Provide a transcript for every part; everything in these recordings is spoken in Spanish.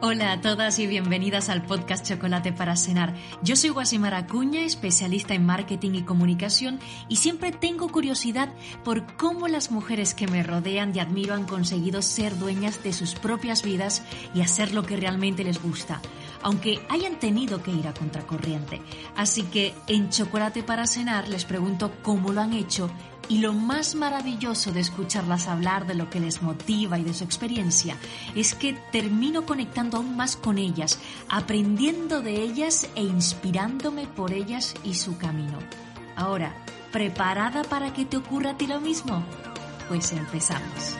Hola a todas y bienvenidas al podcast Chocolate para Cenar. Yo soy Guasimar Acuña, especialista en marketing y comunicación y siempre tengo curiosidad por cómo las mujeres que me rodean y admiro han conseguido ser dueñas de sus propias vidas y hacer lo que realmente les gusta, aunque hayan tenido que ir a contracorriente. Así que en Chocolate para Cenar les pregunto cómo lo han hecho y lo más maravilloso de escucharlas hablar de lo que les motiva y de su experiencia es que termino conectando aún más con ellas, aprendiendo de ellas e inspirándome por ellas y su camino. Ahora, ¿preparada para que te ocurra a ti lo mismo? Pues empezamos.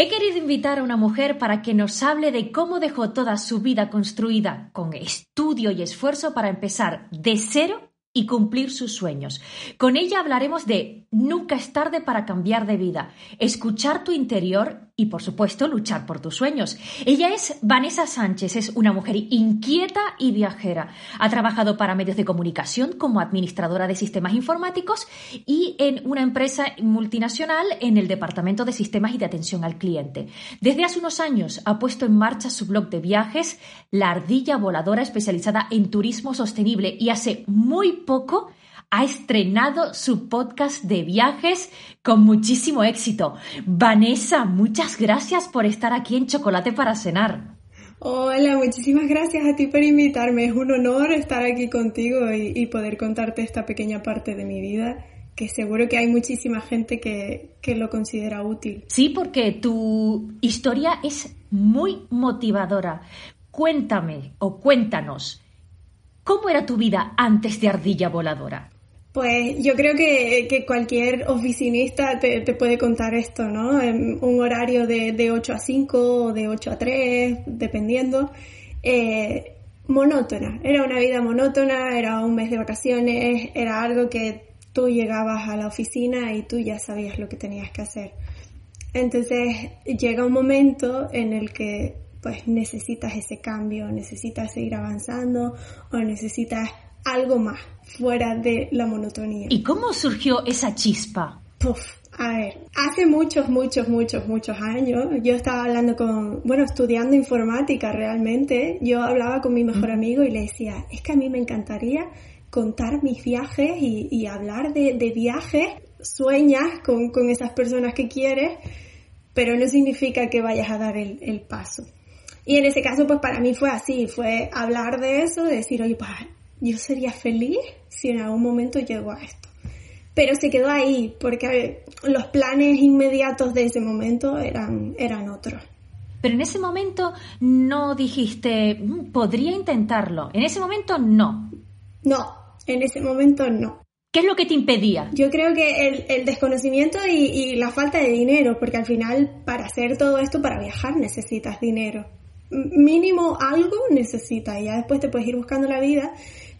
He querido invitar a una mujer para que nos hable de cómo dejó toda su vida construida con estudio y esfuerzo para empezar de cero y cumplir sus sueños. Con ella hablaremos de nunca es tarde para cambiar de vida, escuchar tu interior y, por supuesto, luchar por tus sueños. Ella es Vanessa Sánchez, es una mujer inquieta y viajera. Ha trabajado para medios de comunicación como administradora de sistemas informáticos y en una empresa multinacional en el Departamento de Sistemas y de Atención al Cliente. Desde hace unos años ha puesto en marcha su blog de viajes, La Ardilla Voladora, especializada en turismo sostenible y hace muy poco ha estrenado su podcast de viajes con muchísimo éxito. Vanessa, muchas gracias por estar aquí en Chocolate para Cenar. Hola, muchísimas gracias a ti por invitarme. Es un honor estar aquí contigo y, poder contarte esta pequeña parte de mi vida que seguro que hay muchísima gente que, que, lo considera útil. Sí, porque tu historia es muy motivadora. Cuéntame o cuéntanos, ¿cómo era tu vida antes de Ardilla Voladora? Pues yo creo que, cualquier oficinista te, puede contar esto, ¿no? En un horario de, de, 8 a 5 o de 8 a 3, dependiendo. Eh, monótona, era una vida monótona, era un mes de vacaciones, era algo que tú llegabas a la oficina y tú ya sabías lo que tenías que hacer. Entonces llega un momento en el que pues necesitas ese cambio, necesitas seguir avanzando o necesitas algo más fuera de la monotonía. ¿Y cómo surgió esa chispa? Puf, a ver, hace muchos, muchos, muchos, muchos años, yo estaba hablando con, bueno, estudiando informática realmente, yo hablaba con mi mejor amigo y le decía, es que a mí me encantaría contar mis viajes y, hablar de, viajes, sueñas con, esas personas que quieres, pero no significa que vayas a dar el, el paso. Y en ese caso, pues para mí fue así, fue hablar de eso, decir, oye, pues yo sería feliz si en algún momento llego a esto. Pero se quedó ahí, porque los planes inmediatos de ese momento eran, eran otros. Pero en ese momento no dijiste, mm, podría intentarlo. En ese momento no. No, en ese momento no. ¿Qué es lo que te impedía? Yo creo que el, desconocimiento y, y, la falta de dinero, porque al final para hacer todo esto, para viajar necesitas dinero. Mínimo algo necesitas y ya después te puedes ir buscando la vida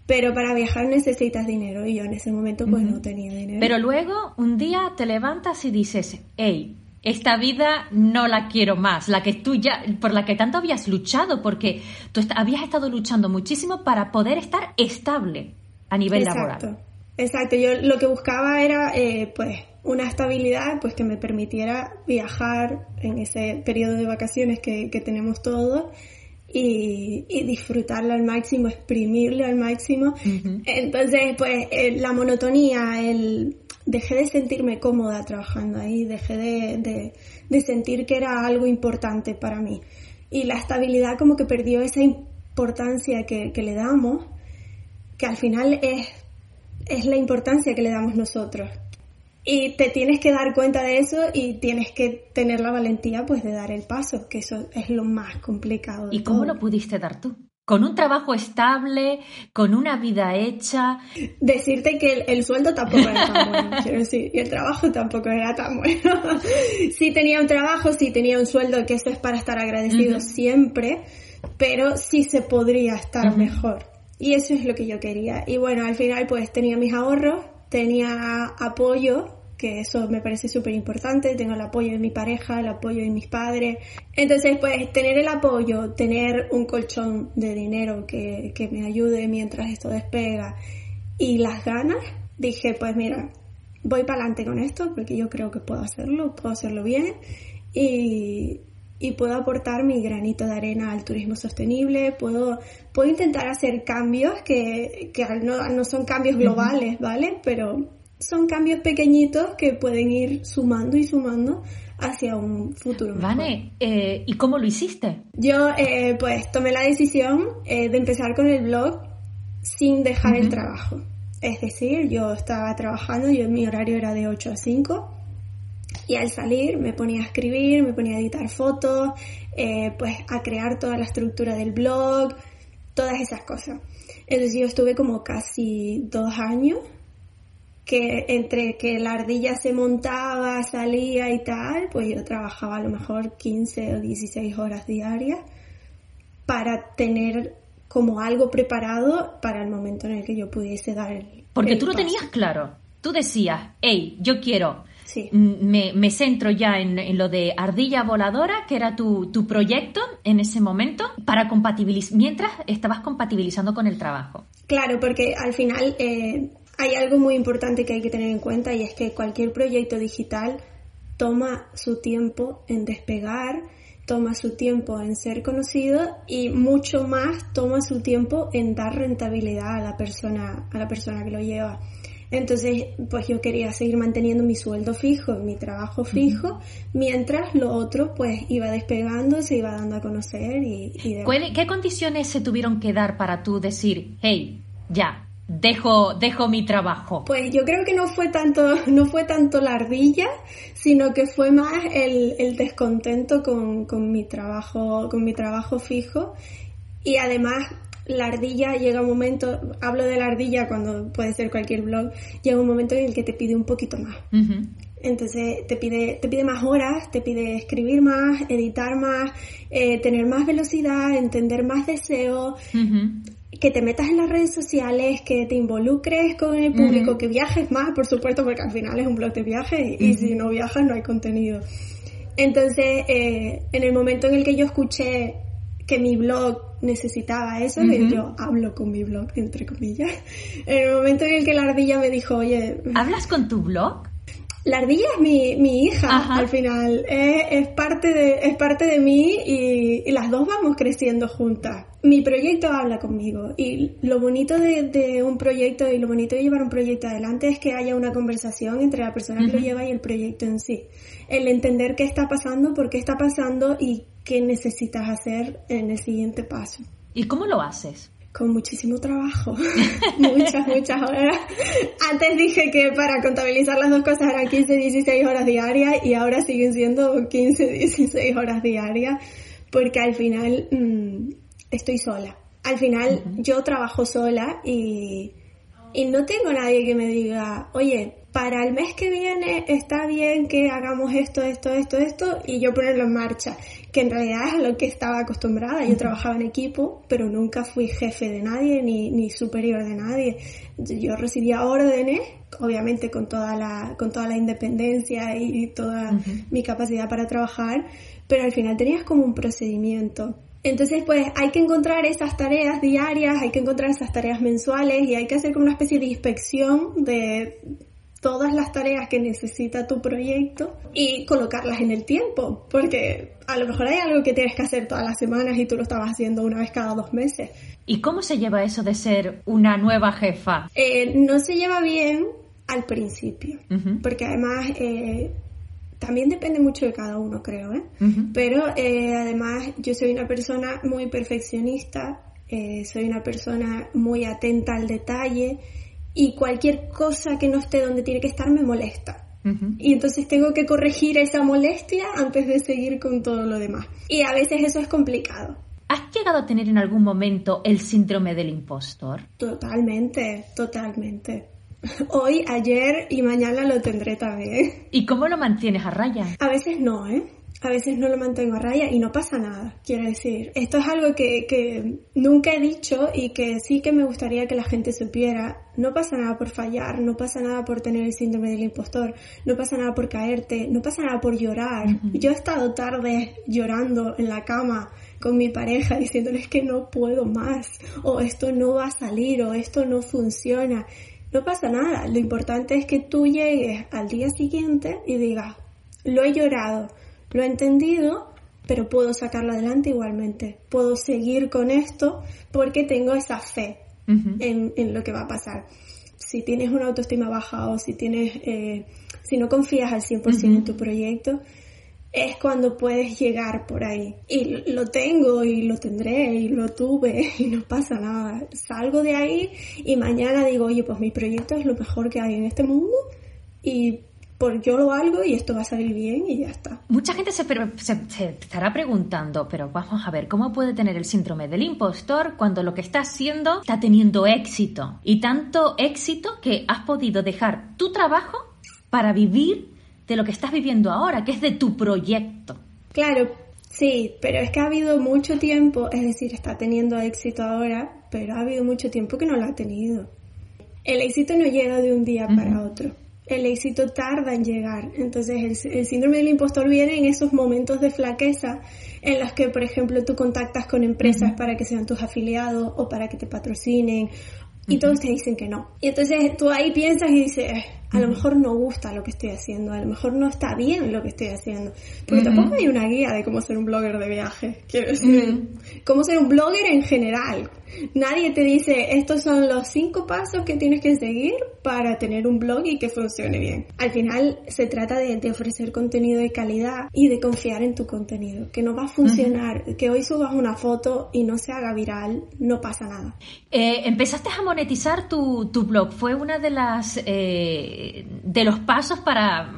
pero para viajar necesitas dinero y yo en ese momento pues no tenía dinero. Pero luego un día te levantas y dices, hey, esta vida no la quiero más, la que tú ya, por la que tanto habías luchado, porque tú habías estado luchando muchísimo para poder estar estable a nivel laboral. Exacto, yo lo que buscaba era eh, pues una estabilidad pues que me permitiera viajar en ese periodo de vacaciones que, que tenemos todos y, y, disfrutarlo al máximo, exprimirlo al máximo. Entonces, pues eh, la monotonía, el dejé de sentirme cómoda trabajando ahí, dejé de, de, sentir que era algo importante para mí. Y la estabilidad como que perdió esa importancia que, que le damos, que al final es, es la importancia que le damos nosotros. Y te tienes que dar cuenta de eso y tienes que tener la valentía pues de dar el paso, que eso es lo más complicado. ¿Y cómo lo pudiste dar tú? ¿Con un trabajo estable? ¿Con una vida hecha? Decirte que el, sueldo tampoco era tan bueno, quiero decir, y el trabajo tampoco era tan bueno. sí tenía un trabajo, sí tenía un sueldo, que eso es para estar agradecido siempre, pero sí se podría estar mejor. Y eso es lo que yo quería. Y bueno, al final pues tenía mis ahorros, tenía apoyo que eso me parece súper importante, tengo el apoyo de mi pareja, el apoyo de mis padres. Entonces, pues tener el apoyo, tener un colchón de dinero que, que me ayude mientras esto despega y las ganas, dije, pues mira, voy para adelante con esto porque yo creo que puedo hacerlo, puedo hacerlo bien y, y puedo aportar mi granito de arena al turismo sostenible, puedo, puedo intentar hacer cambios que, que no, no son cambios globales, ¿vale? Pero son cambios pequeñitos que pueden ir sumando y sumando hacia un futuro. Vane, eh, ¿y cómo lo hiciste? Yo eh, pues tomé la decisión eh, de empezar con el blog sin dejar el trabajo. Es decir, yo estaba trabajando, yo mi horario era de 8 a 5 y al salir me ponía a escribir, me ponía a editar fotos, pues a crear toda la estructura del blog, todas esas cosas. Entonces yo estuve como casi dos años que entre que la ardilla se montaba, salía y tal, pues yo trabajaba a lo mejor 15 o 16 horas diarias para tener como algo preparado para el momento en el que yo pudiese dar el... Porque tú lo tenías claro. Tú decías, hey, yo quiero Sí. Me, me, centro ya en, lo de Ardilla Voladora, que era tu, tu proyecto en ese momento, para compatibilizar, mientras estabas compatibilizando con el trabajo. Claro, porque al final eh, hay algo muy importante que hay que tener en cuenta y es que cualquier proyecto digital toma su tiempo en despegar, toma su tiempo en ser conocido y mucho más toma su tiempo en dar rentabilidad a la persona, a la persona que lo lleva. Entonces, pues yo quería seguir manteniendo mi sueldo fijo, mi trabajo fijo, mientras lo otro pues iba despegando, se iba dando a conocer y, y ¿Qué condiciones se tuvieron que dar para tú decir, hey, ya, dejo, dejo mi trabajo? Pues yo creo que no fue tanto, no fue tanto la ardilla, sino que fue más el, el descontento con, con, mi trabajo, con mi trabajo fijo. Y además, la ardilla llega un momento, hablo de la ardilla cuando puede ser cualquier blog, llega un momento en el que te pide un poquito más. Entonces te pide, te pide más horas, te pide escribir más, editar más, eh, tener más velocidad, entender más deseo que te metas en las redes sociales, que te involucres con el público, que viajes más, por supuesto, porque al final es un blog de viajes y, si no viajas no hay contenido. Entonces, eh, en el momento en el que yo escuché que mi blog necesitaba eso, yo hablo con mi blog, entre comillas, en el momento en el que la ardilla me dijo, oye... ¿Hablas con tu blog? La ardilla es mi, mi hija al final, es, parte de, es parte de mí y, las dos vamos creciendo juntas. Mi proyecto habla conmigo y lo bonito de, un proyecto y lo bonito de llevar un proyecto adelante es que haya una conversación entre la persona que lo lleva y el proyecto en sí. El entender qué está pasando, por qué está pasando y qué necesitas hacer en el siguiente paso. ¿Y cómo lo haces? Con muchísimo trabajo, muchas, muchas horas. Antes dije que para contabilizar las dos cosas eran 15, 16 horas diarias y ahora siguen siendo 15, 16 horas diarias porque al final mm, estoy sola. Al final yo trabajo sola y, y no tengo nadie que me diga, oye, para el mes que viene está bien que hagamos esto, esto, esto, esto y yo ponerlo en marcha que en realidad es a lo que estaba acostumbrada. Yo trabajaba en equipo, pero nunca fui jefe de nadie ni, ni superior de nadie. Yo recibía órdenes, obviamente con toda la, con toda la independencia y toda mi capacidad para trabajar, pero al final tenías como un procedimiento. Entonces, pues hay que encontrar esas tareas diarias, hay que encontrar esas tareas mensuales y hay que hacer como una especie de inspección de todas las tareas que necesita tu proyecto y colocarlas en el tiempo, porque a lo mejor hay algo que tienes que hacer todas las semanas y tú lo estabas haciendo una vez cada dos meses. ¿Y cómo se lleva eso de ser una nueva jefa? Eh, no se lleva bien al principio, porque además eh, también depende mucho de cada uno, creo, ¿eh? Pero eh, además yo soy una persona muy perfeccionista, soy una persona muy atenta al detalle y cualquier cosa que no esté donde tiene que estar me molesta. Y entonces tengo que corregir esa molestia antes de seguir con todo lo demás. Y a veces eso es complicado. ¿Has llegado a tener en algún momento el síndrome del impostor? Totalmente, totalmente. Hoy, ayer y mañana lo tendré también. ¿Y cómo lo mantienes a raya? A veces no, ¿eh? A veces no lo mantengo a raya y no pasa nada, quiero decir. Esto es algo que, que, nunca he dicho y que sí que me gustaría que la gente supiera. No pasa nada por fallar, no pasa nada por tener el síndrome del impostor, no pasa nada por caerte, no pasa nada por llorar. Yo he estado tarde llorando en la cama con mi pareja diciéndoles que no puedo más, o esto no va a salir, o esto no funciona. No pasa nada, lo importante es que tú llegues al día siguiente y digas, lo he llorado, lo he entendido, pero puedo sacarlo adelante igualmente. Puedo seguir con esto porque tengo esa fe en, en, lo que va a pasar. Si tienes una autoestima baja o si tienes, eh, si no confías al 100% en tu proyecto, es cuando puedes llegar por ahí. Y lo tengo y lo tendré y lo tuve y no pasa nada. Salgo de ahí y mañana digo, oye, pues mi proyecto es lo mejor que hay en este mundo y por yo lo hago y esto va a salir bien y ya está. Mucha gente se, estará preguntando, pero vamos a ver, ¿cómo puede tener el síndrome del impostor cuando lo que está haciendo está teniendo éxito? Y tanto éxito que has podido dejar tu trabajo para vivir de lo que estás viviendo ahora, que es de tu proyecto. Claro, sí, pero es que ha habido mucho tiempo, es decir, está teniendo éxito ahora, pero ha habido mucho tiempo que no lo ha tenido. El éxito no llega de un día para otro el éxito tarda en llegar. Entonces el, síndrome del impostor viene en esos momentos de flaqueza en los que, por ejemplo, tú contactas con empresas para que sean tus afiliados o para que te patrocinen y todos te dicen que no. Y entonces tú ahí piensas y dices, a lo mejor no gusta lo que estoy haciendo, a lo mejor no está bien lo que estoy haciendo. Porque tampoco hay una guía de cómo ser un blogger de viaje, quiero decir, cómo ser un blogger en general. Nadie te dice, estos son los cinco pasos que tienes que seguir para tener un blog y que funcione bien. Al final se trata de, ofrecer contenido de calidad y de confiar en tu contenido, que no va a funcionar, que hoy subas una foto y no se haga viral, no pasa nada. Eh, empezaste a monetizar tu, blog, fue una de las... Eh de los pasos para,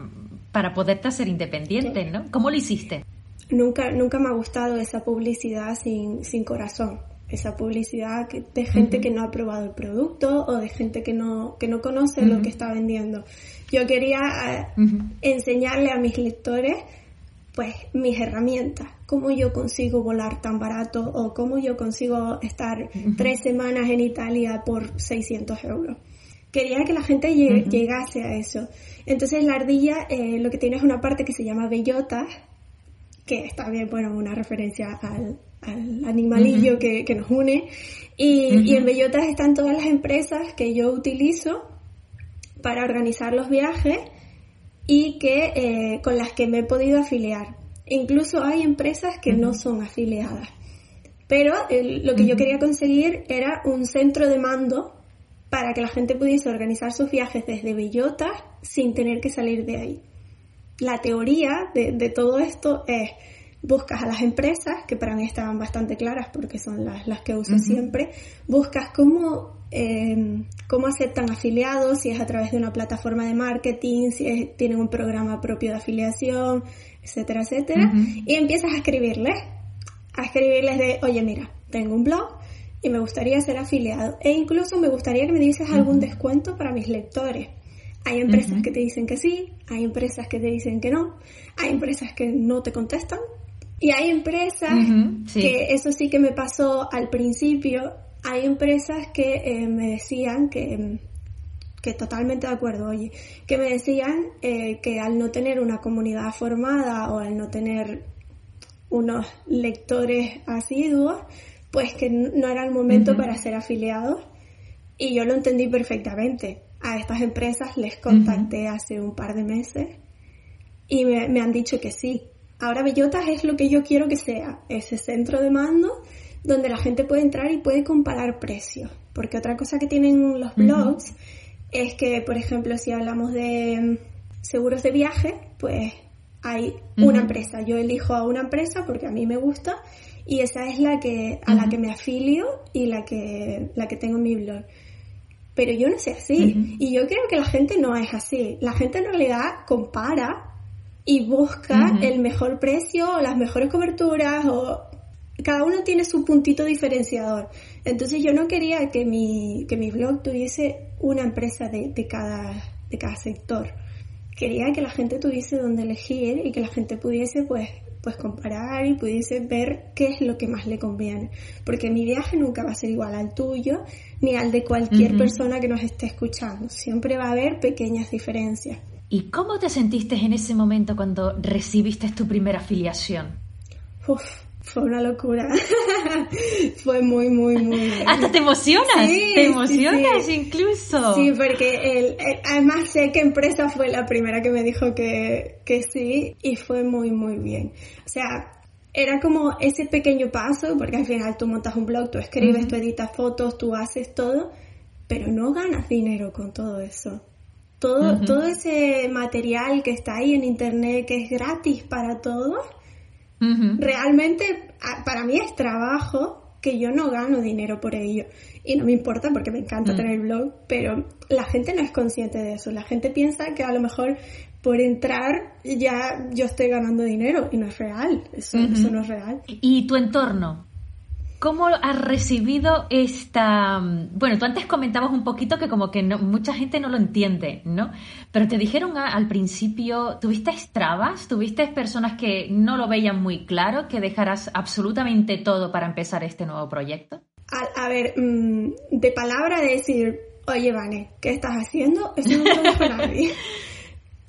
para poderte hacer independiente, ¿no? ¿Cómo lo hiciste? Nunca, nunca me ha gustado esa publicidad sin, sin corazón, esa publicidad de gente que no ha probado el producto o de gente que no, que no conoce lo que está vendiendo. Yo quería eh, enseñarle a mis lectores pues mis herramientas, cómo yo consigo volar tan barato o cómo yo consigo estar tres semanas en Italia por 600 euros quería que la gente llegase a eso. Entonces la ardilla eh, lo que tiene es una parte que se llama bellota, que está bien, bueno, una referencia al, animalillo que, nos une. Y, en bellotas están todas las empresas que yo utilizo para organizar los viajes y que eh, con las que me he podido afiliar. Incluso hay empresas que no son afiliadas. Pero lo que yo quería conseguir era un centro de mando para que la gente pudiese organizar sus viajes desde Bellota sin tener que salir de ahí. La teoría de, todo esto es, buscas a las empresas, que para mí estaban bastante claras porque son las, que uso siempre, buscas cómo, eh, cómo aceptan afiliados, si es a través de una plataforma de marketing, si tienen un programa propio de afiliación, etcétera, etcétera, y empiezas a escribirles, a escribirles de, oye, mira, tengo un blog, y me gustaría ser afiliado. E incluso me gustaría que me dices algún descuento para mis lectores. Hay empresas que te dicen que sí, hay empresas que te dicen que no, hay empresas que no te contestan y hay empresas que eso sí que me pasó al principio, hay empresas que eh, me decían que, que totalmente de acuerdo, oye, que me decían eh, que al no tener una comunidad formada o al no tener unos lectores asiduos, pues que no era el momento para ser afiliados y yo lo entendí perfectamente. A estas empresas les contacté hace un par de meses y me, han dicho que sí. Ahora Bellotas es lo que yo quiero que sea, ese centro de mando donde la gente puede entrar y puede comparar precios. Porque otra cosa que tienen los blogs es que, por ejemplo, si hablamos de mm, seguros de viaje, pues hay una empresa. Yo elijo a una empresa porque a mí me gusta y esa es la que a la que me afilio y la que la que tengo en mi blog. Pero yo no sé así y yo creo que la gente no es así. La gente en realidad compara y busca el mejor precio o las mejores coberturas o cada uno tiene su puntito diferenciador. Entonces yo no quería que mi, que mi blog tuviese una empresa de, de, cada, de cada sector. Quería que la gente tuviese donde elegir y que la gente pudiese pues pues comparar y pudiese ver qué es lo que más le conviene. Porque mi viaje nunca va a ser igual al tuyo ni al de cualquier persona que nos esté escuchando. Siempre va a haber pequeñas diferencias. ¿Y cómo te sentiste en ese momento cuando recibiste tu primera afiliación? Uf, Fue una locura. Fue muy, muy, muy. Hasta te emocionas. te emocionas incluso. Sí, porque el, además sé qué empresa fue la primera que me dijo que, que sí y fue muy, muy bien. O sea, era como ese pequeño paso, porque al final tú montas un blog, tú escribes, tú editas fotos, tú haces todo, pero no ganas dinero con todo eso. Todo, todo ese material que está ahí en internet, que es gratis para todos, realmente para mí es trabajo que yo no gano dinero por ello. Y no me importa porque me encanta mm. tener el blog, pero la gente no es consciente de eso. La gente piensa que a lo mejor por entrar ya yo estoy ganando dinero y no es real, eso, no es real. ¿Y tu entorno? ¿Cómo has recibido esta... Bueno, tú antes comentabas un poquito que como que no, mucha gente no lo entiende, ¿no? Pero te dijeron al principio, ¿tuviste trabas? ¿Tuviste personas que no lo veían muy claro, que dejarás absolutamente todo para empezar este nuevo proyecto? A, ver, mm, de palabra de decir, oye, Vane, ¿qué estás haciendo? Eso no lo dijo nadie.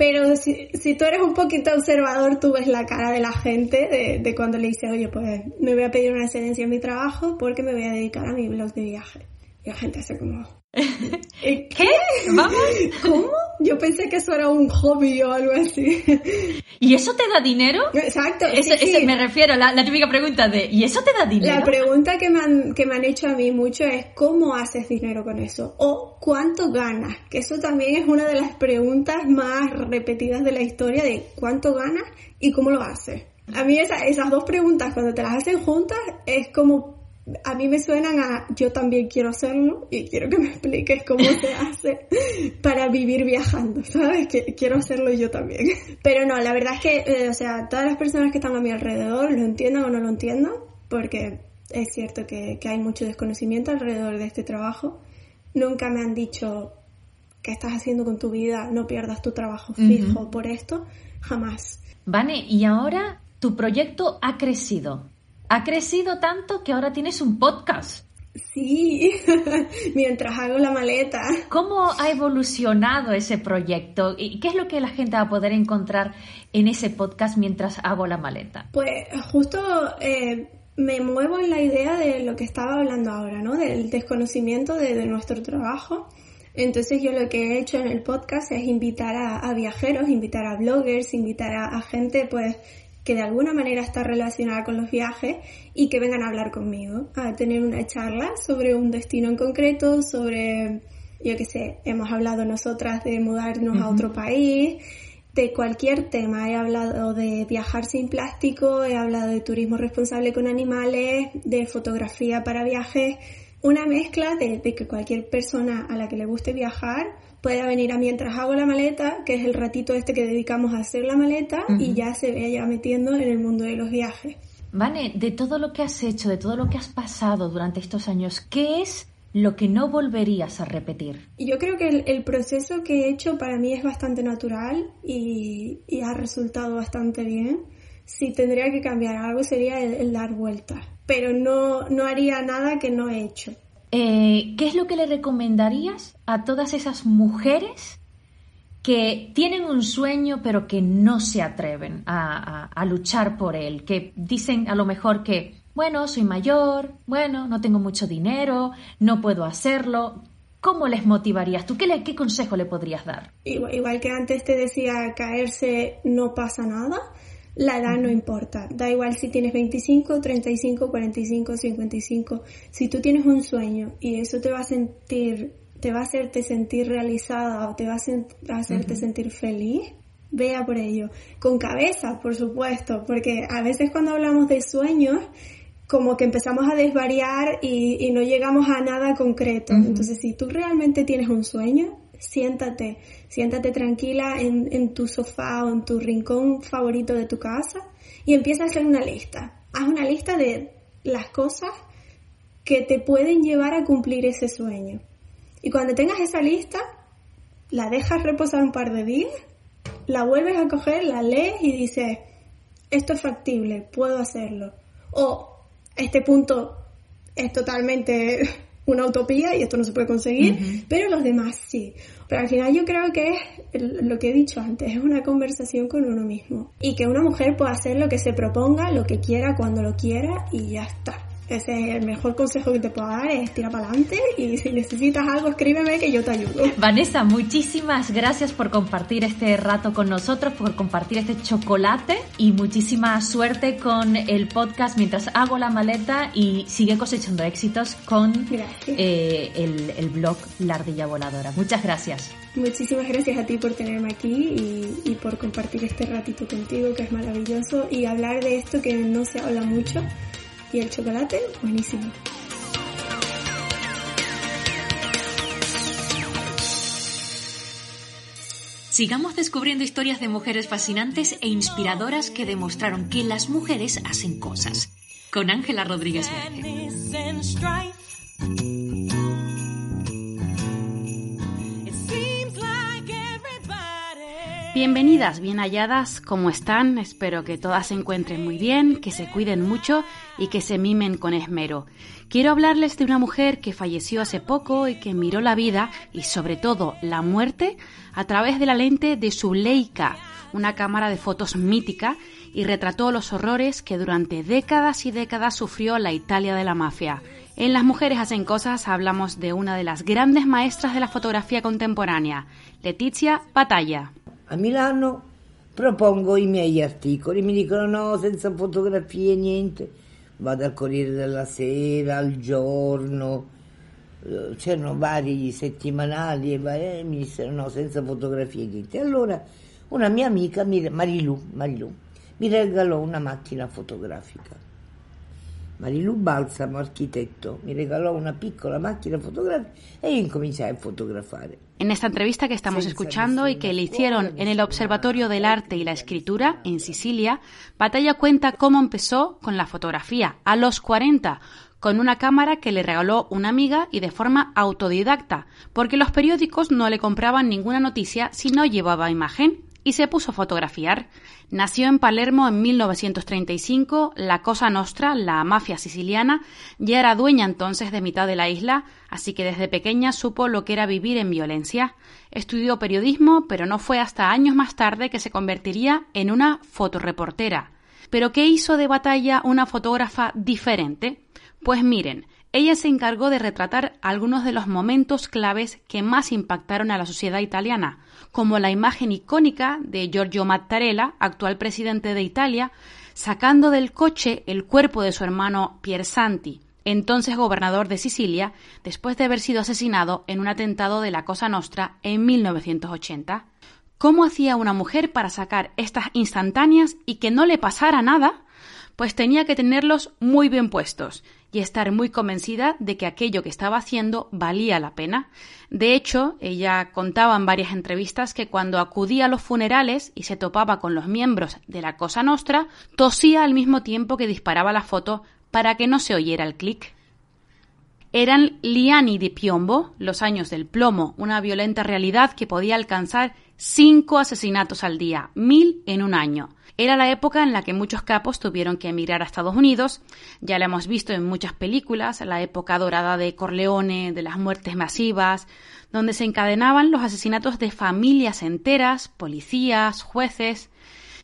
Pero si, si, tú eres un poquito observador, tú ves la cara de la gente de, de cuando le dices, oye, pues me voy a pedir una excedencia en mi trabajo porque me voy a dedicar a mi blog de viaje. Y la gente hace como, ¿Qué? ¿Vamos? ¿Cómo? Yo pensé que eso era un hobby o algo así. ¿Y eso te da dinero? Exacto. Eso, me refiero, la, la, típica pregunta de ¿y eso te da dinero? La pregunta que me, han, que me han hecho a mí mucho es ¿cómo haces dinero con eso? O ¿cuánto ganas? Que eso también es una de las preguntas más repetidas de la historia de ¿cuánto ganas y cómo lo haces? A mí esas dos preguntas cuando te las hacen juntas es como a mí me suenan a yo también quiero hacerlo y quiero que me expliques cómo se hace para vivir viajando, ¿sabes? Que quiero hacerlo yo también. Pero no, la verdad es que, eh, o sea, todas las personas que están a mi alrededor lo entiendan o no lo entiendan, porque es cierto que, hay mucho desconocimiento alrededor de este trabajo. Nunca me han dicho qué estás haciendo con tu vida, no pierdas tu trabajo fijo por esto, jamás. Vane, y ahora tu proyecto ha crecido ha crecido tanto que ahora tienes un podcast. Sí, mientras hago la maleta. ¿Cómo ha evolucionado ese proyecto? ¿Y qué es lo que la gente va a poder encontrar en ese podcast mientras hago la maleta? Pues justo eh, me muevo en la idea de lo que estaba hablando ahora, ¿no? Del desconocimiento de, nuestro trabajo. Entonces yo lo que he hecho en el podcast es invitar a, viajeros, invitar a bloggers, invitar a, a gente pues que de alguna manera está relacionada con los viajes y que vengan a hablar conmigo, a tener una charla sobre un destino en concreto, sobre, yo qué sé, hemos hablado nosotras de mudarnos a otro país, de cualquier tema. He hablado de viajar sin plástico, he hablado de turismo responsable con animales, de fotografía para viajes, una mezcla de, de que cualquier persona a la que le guste viajar pueda venir a mientras hago la maleta, que es el ratito este que dedicamos a hacer la maleta, y ya se vaya metiendo en el mundo de los viajes. Vane, de todo lo que has hecho, de todo lo que has pasado durante estos años, ¿qué es lo que no volverías a repetir? Yo creo que el, proceso que he hecho para mí es bastante natural y, ha resultado bastante bien. Si tendría que cambiar algo sería el, dar vueltas, pero no, no haría nada que no he hecho. Eh, ¿qué es lo que le recomendarías a todas esas mujeres que tienen un sueño pero que no se atreven a, luchar por él? Que dicen a lo mejor que, bueno, soy mayor, bueno, no tengo mucho dinero, no puedo hacerlo. ¿Cómo les motivarías tú? ¿Qué, qué consejo le podrías dar? igual que antes te decía, caerse no pasa nada la edad no importa, da igual si tienes 25, 35, 45, 55. Si tú tienes un sueño y eso te va a sentir, te va a hacerte sentir realizada o te va a, hacerte sentir feliz, vea por ello. Con cabeza, por supuesto, porque a veces cuando hablamos de sueños, como que empezamos a desvariar y, no llegamos a nada concreto. Entonces, si tú realmente tienes un sueño, siéntate, siéntate tranquila en, tu sofá o en tu rincón favorito de tu casa y empieza a hacer una lista. Haz una lista de las cosas que te pueden llevar a cumplir ese sueño. Y cuando tengas esa lista, la dejas reposar un par de días, la vuelves a coger, la lees y dices, esto es factible, puedo hacerlo. O este punto es totalmente una utopía y esto no se puede conseguir, pero los demás sí. Pero al final yo creo que es lo que he dicho antes, es una conversación con uno mismo. Y que una mujer pueda hacer lo que se proponga, lo que quiera, cuando lo quiera y ya está. Ese es el mejor consejo que te puedo dar, es tirar para adelante y si necesitas algo escríbeme que yo te ayudo. Vanessa, muchísimas gracias por compartir este rato con nosotros, por compartir este chocolate y muchísima suerte con el podcast mientras hago la maleta y sigue cosechando éxitos con eh, el, el, blog La Ardilla Voladora. Muchas gracias. Muchísimas gracias a ti por tenerme aquí y, y por compartir este ratito contigo que es maravilloso y hablar de esto que no se habla mucho y el chocolate, buenísimo. Sigamos descubriendo historias de mujeres fascinantes e inspiradoras que demostraron que las mujeres hacen cosas. Con Ángela Rodríguez Bienvenidas, bien halladas, ¿cómo están? Espero que todas se encuentren muy bien, que se cuiden mucho y que se mimen con esmero. Quiero hablarles de una mujer que falleció hace poco y que miró la vida y sobre todo la muerte a través de la lente de su Leica, una cámara de fotos mítica, y retrató los horrores que durante décadas y décadas sufrió la Italia de la mafia. En Las Mujeres hacen cosas hablamos de una de las grandes maestras de la fotografía contemporánea, Letizia Batalla. A Milano propongo i miei articoli, mi dicono no, senza fotografie, niente. Vado al Corriere della Sera, al Giorno, eh, c'erano vari settimanali e mi dissero no, senza fotografie, niente. Allora una mia amica, Marilu, Marilu mi regalò una macchina fotografica Marilu Balsamo, arquitecto, me regaló una piccola máquina fotográfica y incomincié a fotografar. En esta entrevista que estamos escuchando y que le hicieron en el Observatorio del Arte y la Escritura en Sicilia, Batalla cuenta cómo empezó con la fotografía. A los 40 con una cámara que le regaló una amiga y de forma autodidacta, porque los periódicos no le compraban ninguna noticia si no llevaba imagen y se puso a fotografiar. Nació en Palermo en 1935, la Cosa Nostra, la mafia siciliana, ya era dueña entonces de mitad de la isla, así que desde pequeña supo lo que era vivir en violencia. Estudió periodismo, pero no fue hasta años más tarde que se convertiría en una fotoreportera. ¿Pero qué hizo de Batalla una fotógrafa diferente? Pues miren, ella se encargó de retratar algunos de los momentos claves que más impactaron a la sociedad italiana, como la imagen icónica de Giorgio Mattarella, actual presidente de Italia, sacando del coche el cuerpo de su hermano Piersanti, entonces gobernador de Sicilia, después de haber sido asesinado en un atentado de la Cosa Nostra en 1980. ¿Cómo hacía una mujer para sacar estas instantáneas y que no le pasara nada? Pues tenía que tenerlos muy bien puestos y estar muy convencida de que aquello que estaba haciendo valía la pena. De hecho, ella contaba en varias entrevistas que cuando acudía a los funerales y se topaba con los miembros de la Cosa Nostra, tosía al mismo tiempo que disparaba la foto para que no se oyera el clic. Eran liani di piombo, los años del plomo, una violenta realidad que podía alcanzar cinco asesinatos al día, mil en un año. Era la época en la que muchos capos tuvieron que emigrar a Estados Unidos, ya lo hemos visto en muchas películas, la época dorada de Corleone, de las muertes masivas, donde se encadenaban los asesinatos de familias enteras, policías, jueces.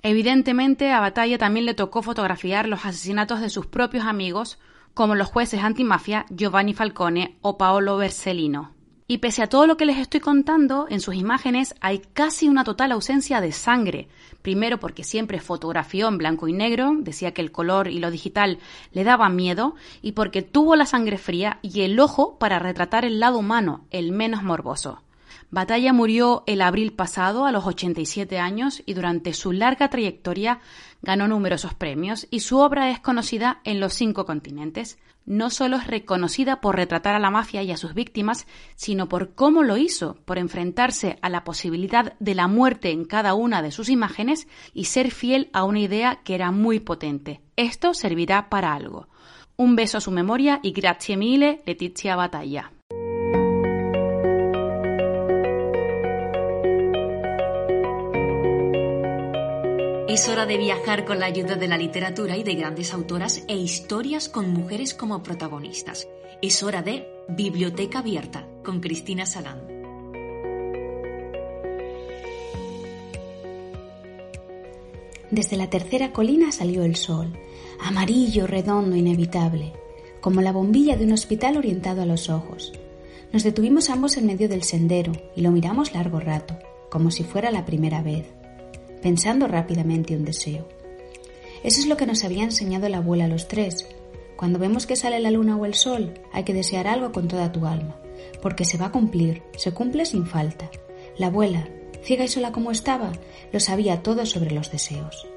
Evidentemente a Batalla también le tocó fotografiar los asesinatos de sus propios amigos, como los jueces antimafia Giovanni Falcone o Paolo Bersellino. Y pese a todo lo que les estoy contando, en sus imágenes hay casi una total ausencia de sangre. Primero porque siempre fotografió en blanco y negro, decía que el color y lo digital le daban miedo, y porque tuvo la sangre fría y el ojo para retratar el lado humano, el menos morboso. Batalla murió el abril pasado a los 87 años y durante su larga trayectoria ganó numerosos premios y su obra es conocida en los cinco continentes no solo es reconocida por retratar a la mafia y a sus víctimas, sino por cómo lo hizo, por enfrentarse a la posibilidad de la muerte en cada una de sus imágenes y ser fiel a una idea que era muy potente. Esto servirá para algo. Un beso a su memoria y grazie mille, Letizia Batalla. Es hora de viajar con la ayuda de la literatura y de grandes autoras e historias con mujeres como protagonistas. Es hora de Biblioteca Abierta con Cristina Salán. Desde la tercera colina salió el sol, amarillo, redondo, inevitable, como la bombilla de un hospital orientado a los ojos. Nos detuvimos ambos en medio del sendero y lo miramos largo rato, como si fuera la primera vez pensando rápidamente un deseo. Eso es lo que nos había enseñado la abuela a los tres. Cuando vemos que sale la luna o el sol, hay que desear algo con toda tu alma, porque se va a cumplir, se cumple sin falta. La abuela, ciega y sola como estaba, lo sabía todo sobre los deseos.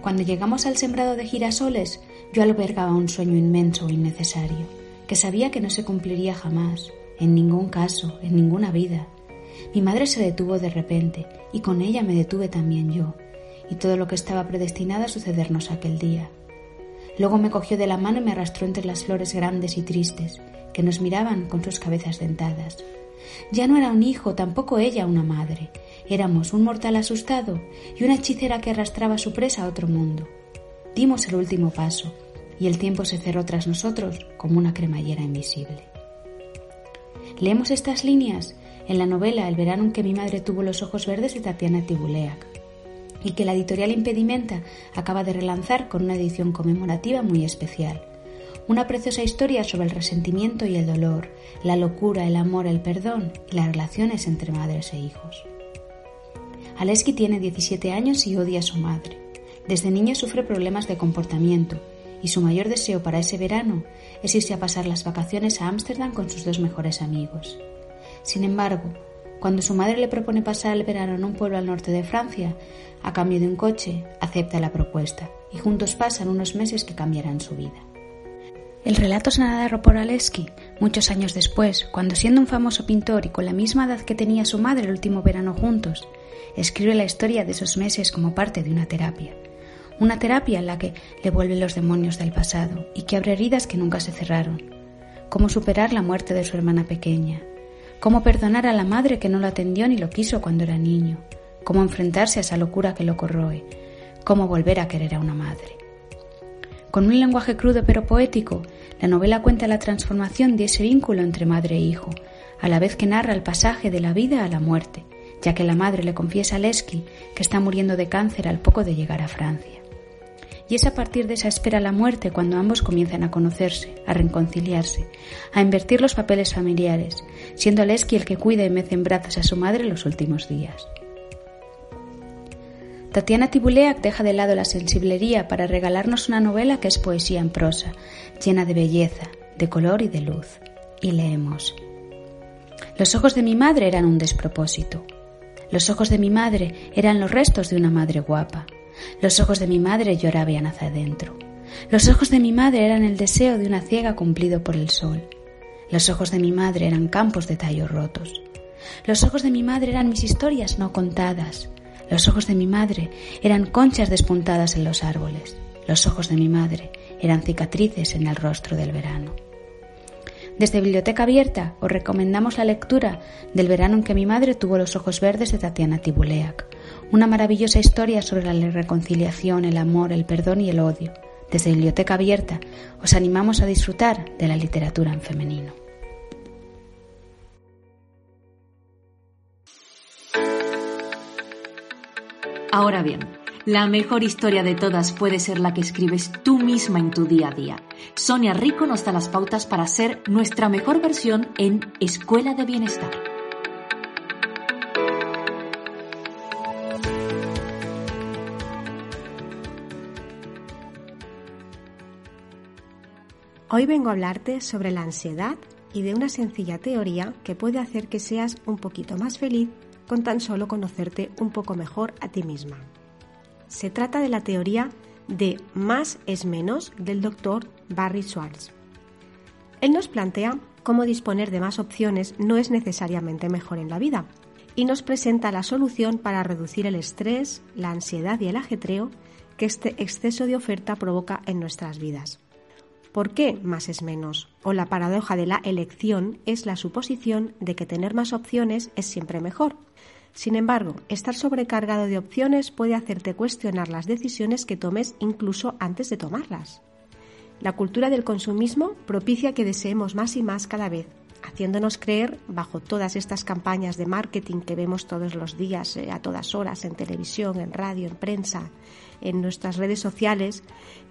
Cuando llegamos al sembrado de girasoles, yo albergaba un sueño inmenso e innecesario, que sabía que no se cumpliría jamás, en ningún caso, en ninguna vida, mi madre se detuvo de repente y con ella me detuve también yo, y todo lo que estaba predestinado a sucedernos aquel día. Luego me cogió de la mano y me arrastró entre las flores grandes y tristes, que nos miraban con sus cabezas dentadas. Ya no era un hijo, tampoco ella una madre. Éramos un mortal asustado y una hechicera que arrastraba su presa a otro mundo. Dimos el último paso, y el tiempo se cerró tras nosotros como una cremallera invisible. Leemos estas líneas en la novela El verano en que mi madre tuvo los ojos verdes de Tatiana Tibuleac y que la editorial Impedimenta acaba de relanzar con una edición conmemorativa muy especial. Una preciosa historia sobre el resentimiento y el dolor, la locura, el amor, el perdón y las relaciones entre madres e hijos. Aleski tiene 17 años y odia a su madre. Desde niño sufre problemas de comportamiento y su mayor deseo para ese verano es irse a pasar las vacaciones a Ámsterdam con sus dos mejores amigos. Sin embargo, cuando su madre le propone pasar el verano en un pueblo al norte de Francia, a cambio de un coche, acepta la propuesta y juntos pasan unos meses que cambiarán su vida. El relato se narra por Aleski muchos años después, cuando siendo un famoso pintor y con la misma edad que tenía su madre el último verano juntos, escribe la historia de esos meses como parte de una terapia. Una terapia en la que le vuelven los demonios del pasado y que abre heridas que nunca se cerraron. Cómo superar la muerte de su hermana pequeña, cómo perdonar a la madre que no lo atendió ni lo quiso cuando era niño, cómo enfrentarse a esa locura que lo corroe, cómo volver a querer a una madre. Con un lenguaje crudo pero poético, la novela cuenta la transformación de ese vínculo entre madre e hijo, a la vez que narra el pasaje de la vida a la muerte, ya que la madre le confiesa a Leslie que está muriendo de cáncer al poco de llegar a Francia. Y es a partir de esa espera la muerte cuando ambos comienzan a conocerse, a reconciliarse, a invertir los papeles familiares, siendo Lesky el que cuida y mece en brazos a su madre los últimos días. Tatiana Tibuleac deja de lado la sensiblería para regalarnos una novela que es poesía en prosa, llena de belleza, de color y de luz. Y leemos. Los ojos de mi madre eran un despropósito. Los ojos de mi madre eran los restos de una madre guapa, los ojos de mi madre lloraban hacia adentro. Los ojos de mi madre eran el deseo de una ciega cumplido por el sol. Los ojos de mi madre eran campos de tallos rotos. Los ojos de mi madre eran mis historias no contadas. Los ojos de mi madre eran conchas despuntadas en los árboles. Los ojos de mi madre eran cicatrices en el rostro del verano. Desde Biblioteca Abierta os recomendamos la lectura del verano en que mi madre tuvo los ojos verdes de Tatiana Tibuleac, una maravillosa historia sobre la reconciliación, el amor, el perdón y el odio. Desde Biblioteca Abierta os animamos a disfrutar de la literatura en femenino. Ahora bien, la mejor historia de todas puede ser la que escribes tú misma en tu día a día. Sonia Rico nos da las pautas para ser nuestra mejor versión en Escuela de Bienestar. Hoy vengo a hablarte sobre la ansiedad y de una sencilla teoría que puede hacer que seas un poquito más feliz con tan solo conocerte un poco mejor a ti misma. Se trata de la teoría de más es menos del doctor Barry Schwartz. Él nos plantea cómo disponer de más opciones no es necesariamente mejor en la vida y nos presenta la solución para reducir el estrés, la ansiedad y el ajetreo que este exceso de oferta provoca en nuestras vidas. ¿Por qué más es menos? O la paradoja de la elección es la suposición de que tener más opciones es siempre mejor. Sin embargo, estar sobrecargado de opciones puede hacerte cuestionar las decisiones que tomes incluso antes de tomarlas. La cultura del consumismo propicia que deseemos más y más cada vez, haciéndonos creer, bajo todas estas campañas de marketing que vemos todos los días, eh, a todas horas, en televisión, en radio, en prensa, en nuestras redes sociales,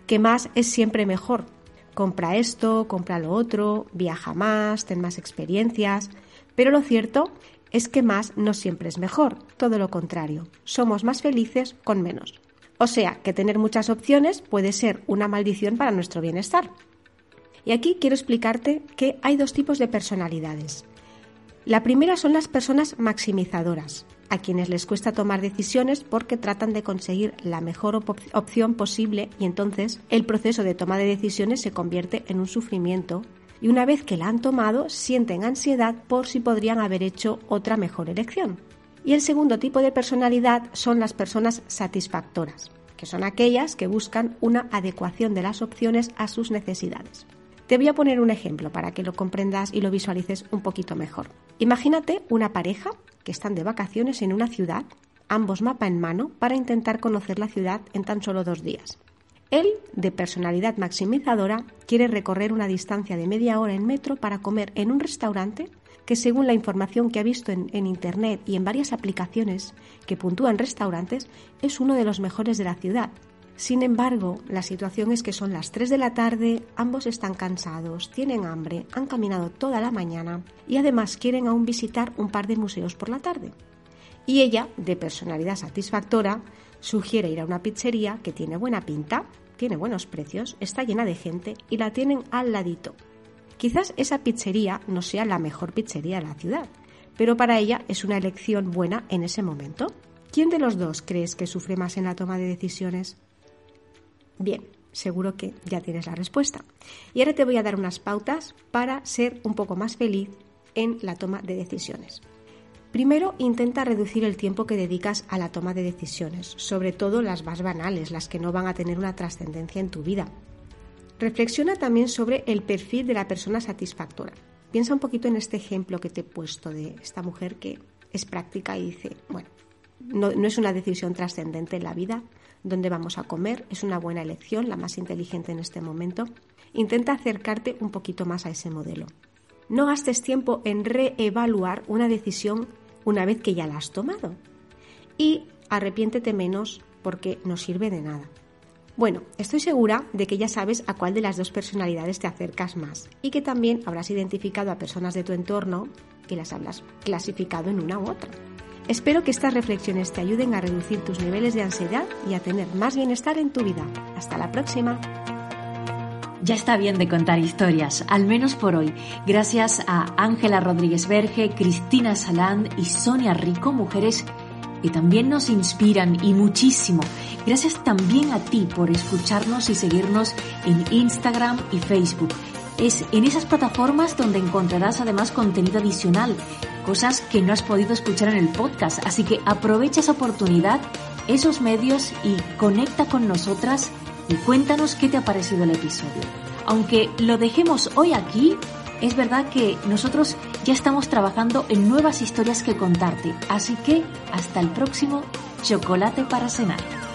que más es siempre mejor. Compra esto, compra lo otro, viaja más, ten más experiencias, pero lo cierto es que más no siempre es mejor, todo lo contrario, somos más felices con menos. O sea, que tener muchas opciones puede ser una maldición para nuestro bienestar. Y aquí quiero explicarte que hay dos tipos de personalidades. La primera son las personas maximizadoras, a quienes les cuesta tomar decisiones porque tratan de conseguir la mejor opción posible y entonces el proceso de toma de decisiones se convierte en un sufrimiento y una vez que la han tomado sienten ansiedad por si podrían haber hecho otra mejor elección. Y el segundo tipo de personalidad son las personas satisfactoras, que son aquellas que buscan una adecuación de las opciones a sus necesidades. Te voy a poner un ejemplo para que lo comprendas y lo visualices un poquito mejor. Imagínate una pareja que están de vacaciones en una ciudad, ambos mapa en mano, para intentar conocer la ciudad en tan solo dos días. Él, de personalidad maximizadora, quiere recorrer una distancia de media hora en metro para comer en un restaurante que, según la información que ha visto en, Internet y en varias aplicaciones que puntúan restaurantes, es uno de los mejores de la ciudad. Sin embargo, la situación es que son las 3 de la tarde, ambos están cansados, tienen hambre, han caminado toda la mañana y además quieren aún visitar un par de museos por la tarde. Y ella, de personalidad satisfactora, sugiere ir a una pizzería que tiene buena pinta, tiene buenos precios, está llena de gente y la tienen al ladito. Quizás esa pizzería no sea la mejor pizzería de la ciudad, pero para ella es una elección buena en ese momento. ¿Quién de los dos crees que sufre más en la toma de decisiones? Bien, seguro que ya tienes la respuesta. Y ahora te voy a dar unas pautas para ser un poco más feliz en la toma de decisiones. Primero, intenta reducir el tiempo que dedicas a la toma de decisiones, sobre todo las más banales, las que no van a tener una trascendencia en tu vida. Reflexiona también sobre el perfil de la persona satisfactora. Piensa un poquito en este ejemplo que te he puesto de esta mujer que es práctica y dice, bueno, no, no es una decisión trascendente en la vida, dónde vamos a comer, es una buena elección, la más inteligente en este momento. Intenta acercarte un poquito más a ese modelo. No gastes tiempo en reevaluar una decisión una vez que ya la has tomado. Y arrepiéntete menos porque no sirve de nada. Bueno, estoy segura de que ya sabes a cuál de las dos personalidades te acercas más y que también habrás identificado a personas de tu entorno y las habrás clasificado en una u otra. Espero que estas reflexiones te ayuden a reducir tus niveles de ansiedad y a tener más bienestar en tu vida. Hasta la próxima. Ya está bien de contar historias, al menos por hoy. Gracias a Ángela Rodríguez Verge, Cristina Salán y Sonia Rico, mujeres que también nos inspiran y muchísimo. Gracias también a ti por escucharnos y seguirnos en Instagram y Facebook. Es en esas plataformas donde encontrarás además contenido adicional, cosas que no has podido escuchar en el podcast. Así que aprovecha esa oportunidad, esos medios y conecta con nosotras y cuéntanos qué te ha parecido el episodio. Aunque lo dejemos hoy aquí, es verdad que nosotros ya estamos trabajando en nuevas historias que contarte, así que hasta el próximo chocolate para cenar.